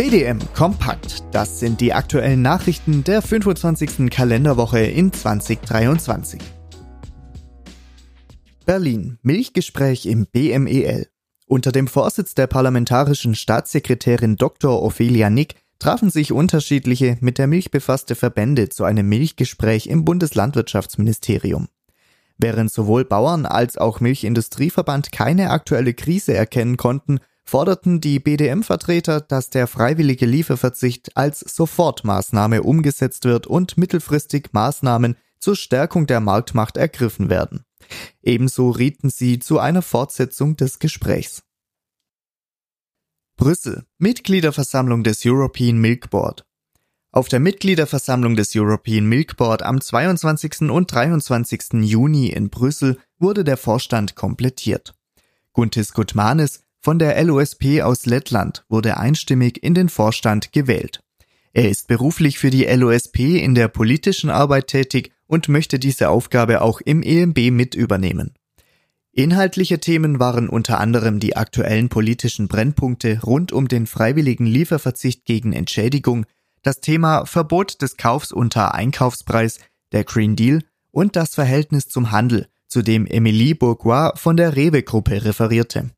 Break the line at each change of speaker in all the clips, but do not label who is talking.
BDM Kompakt. Das sind die aktuellen Nachrichten der 25. Kalenderwoche in 2023. Berlin. Milchgespräch im BMEL. Unter dem Vorsitz der parlamentarischen Staatssekretärin Dr. Ophelia Nick trafen sich unterschiedliche mit der Milch befasste Verbände zu einem Milchgespräch im Bundeslandwirtschaftsministerium. Während sowohl Bauern als auch Milchindustrieverband keine aktuelle Krise erkennen konnten, forderten die BDM-Vertreter, dass der freiwillige Lieferverzicht als Sofortmaßnahme umgesetzt wird und mittelfristig Maßnahmen zur Stärkung der Marktmacht ergriffen werden. Ebenso rieten sie zu einer Fortsetzung des Gesprächs. Brüssel Mitgliederversammlung des European Milk Board auf der Mitgliederversammlung des European Milk Board am 22. und 23. Juni in Brüssel wurde der Vorstand komplettiert. Guntis Gutmanis von der LOSP aus Lettland wurde einstimmig in den Vorstand gewählt. Er ist beruflich für die LOSP in der politischen Arbeit tätig und möchte diese Aufgabe auch im EMB mit übernehmen. Inhaltliche Themen waren unter anderem die aktuellen politischen Brennpunkte rund um den freiwilligen Lieferverzicht gegen Entschädigung, das Thema Verbot des Kaufs unter Einkaufspreis, der Green Deal und das Verhältnis zum Handel, zu dem Emilie Bourgois von der Rewe-Gruppe referierte.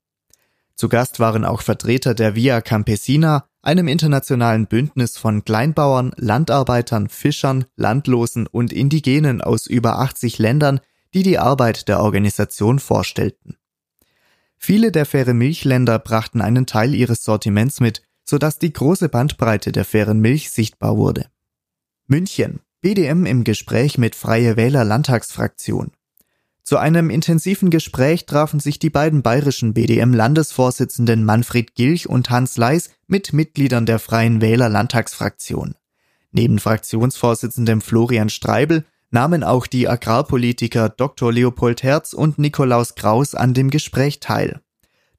Zu Gast waren auch Vertreter der Via Campesina, einem internationalen Bündnis von Kleinbauern, Landarbeitern, Fischern, Landlosen und Indigenen aus über 80 Ländern, die die Arbeit der Organisation vorstellten. Viele der faire Milchländer brachten einen Teil ihres Sortiments mit, sodass die große Bandbreite der fairen Milch sichtbar wurde. München. BDM im Gespräch mit Freie Wähler Landtagsfraktion. Zu einem intensiven Gespräch trafen sich die beiden bayerischen BDM-Landesvorsitzenden Manfred Gilch und Hans Leis mit Mitgliedern der Freien Wähler Landtagsfraktion. Neben Fraktionsvorsitzendem Florian Streibel nahmen auch die Agrarpolitiker Dr. Leopold Herz und Nikolaus Kraus an dem Gespräch teil.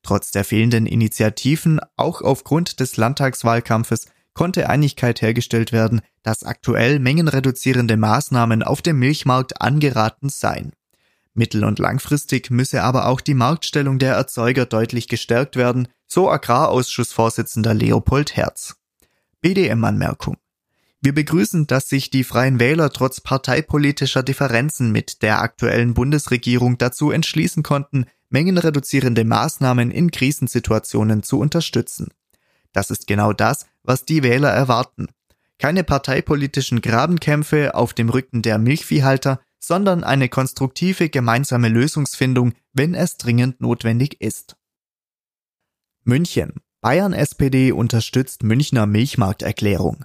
Trotz der fehlenden Initiativen, auch aufgrund des Landtagswahlkampfes, konnte Einigkeit hergestellt werden, dass aktuell mengenreduzierende Maßnahmen auf dem Milchmarkt angeraten seien. Mittel- und langfristig müsse aber auch die Marktstellung der Erzeuger deutlich gestärkt werden, so Agrarausschussvorsitzender Leopold Herz. BDM-Anmerkung. Wir begrüßen, dass sich die Freien Wähler trotz parteipolitischer Differenzen mit der aktuellen Bundesregierung dazu entschließen konnten, mengenreduzierende Maßnahmen in Krisensituationen zu unterstützen. Das ist genau das, was die Wähler erwarten. Keine parteipolitischen Grabenkämpfe auf dem Rücken der Milchviehhalter, sondern eine konstruktive gemeinsame Lösungsfindung, wenn es dringend notwendig ist. München. Bayern SPD unterstützt Münchner Milchmarkterklärung.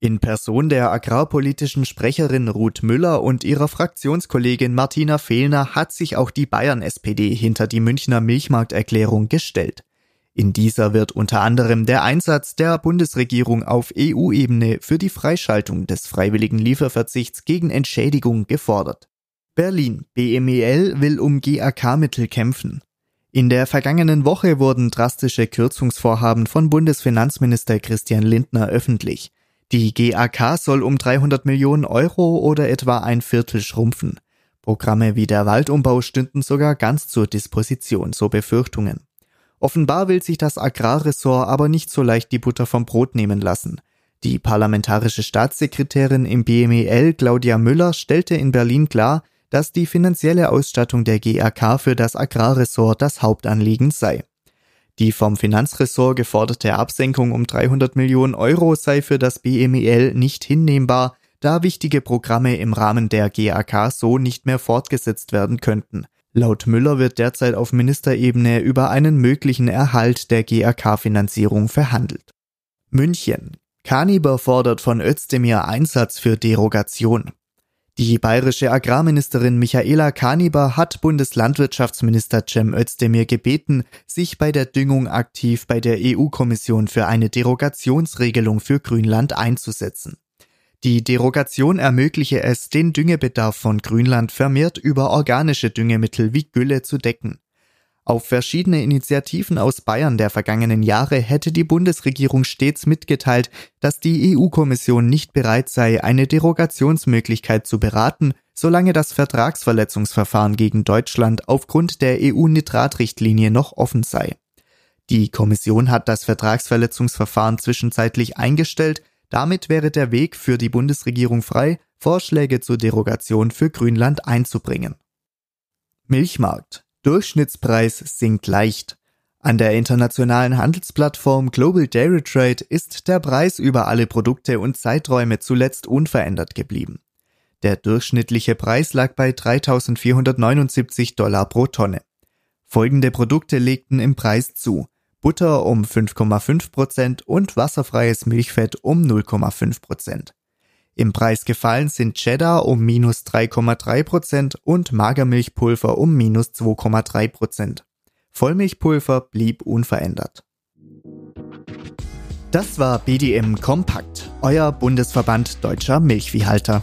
In Person der agrarpolitischen Sprecherin Ruth Müller und ihrer Fraktionskollegin Martina Fehlner hat sich auch die Bayern SPD hinter die Münchner Milchmarkterklärung gestellt. In dieser wird unter anderem der Einsatz der Bundesregierung auf EU-Ebene für die Freischaltung des freiwilligen Lieferverzichts gegen Entschädigung gefordert. Berlin. BMEL will um GAK-Mittel kämpfen. In der vergangenen Woche wurden drastische Kürzungsvorhaben von Bundesfinanzminister Christian Lindner öffentlich. Die GAK soll um 300 Millionen Euro oder etwa ein Viertel schrumpfen. Programme wie der Waldumbau stünden sogar ganz zur Disposition, so Befürchtungen. Offenbar will sich das Agrarressort aber nicht so leicht die Butter vom Brot nehmen lassen. Die parlamentarische Staatssekretärin im BMEL Claudia Müller stellte in Berlin klar, dass die finanzielle Ausstattung der GAK für das Agrarressort das Hauptanliegen sei. Die vom Finanzressort geforderte Absenkung um 300 Millionen Euro sei für das BMEL nicht hinnehmbar, da wichtige Programme im Rahmen der GAK so nicht mehr fortgesetzt werden könnten. Laut Müller wird derzeit auf Ministerebene über einen möglichen Erhalt der GAK-Finanzierung verhandelt. München. Kaniber fordert von Özdemir Einsatz für Derogation. Die bayerische Agrarministerin Michaela Kaniber hat Bundeslandwirtschaftsminister Cem Özdemir gebeten, sich bei der Düngung aktiv bei der EU-Kommission für eine Derogationsregelung für Grünland einzusetzen. Die Derogation ermögliche es, den Düngebedarf von Grünland vermehrt über organische Düngemittel wie Gülle zu decken. Auf verschiedene Initiativen aus Bayern der vergangenen Jahre hätte die Bundesregierung stets mitgeteilt, dass die EU-Kommission nicht bereit sei, eine Derogationsmöglichkeit zu beraten, solange das Vertragsverletzungsverfahren gegen Deutschland aufgrund der EU-Nitratrichtlinie noch offen sei. Die Kommission hat das Vertragsverletzungsverfahren zwischenzeitlich eingestellt, damit wäre der Weg für die Bundesregierung frei, Vorschläge zur Derogation für Grünland einzubringen. Milchmarkt. Durchschnittspreis sinkt leicht. An der internationalen Handelsplattform Global Dairy Trade ist der Preis über alle Produkte und Zeiträume zuletzt unverändert geblieben. Der durchschnittliche Preis lag bei 3.479 Dollar pro Tonne. Folgende Produkte legten im Preis zu. Butter um 5,5 Prozent und wasserfreies Milchfett um 0,5%. Prozent. Im Preis gefallen sind Cheddar um minus 3,3 Prozent und Magermilchpulver um minus 2,3%. Prozent. Vollmilchpulver blieb unverändert. Das war BDM Kompakt, euer Bundesverband deutscher Milchviehhalter.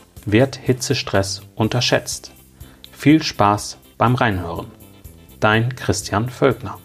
wird Hitzestress unterschätzt? Viel Spaß beim Reinhören. Dein Christian Völkner.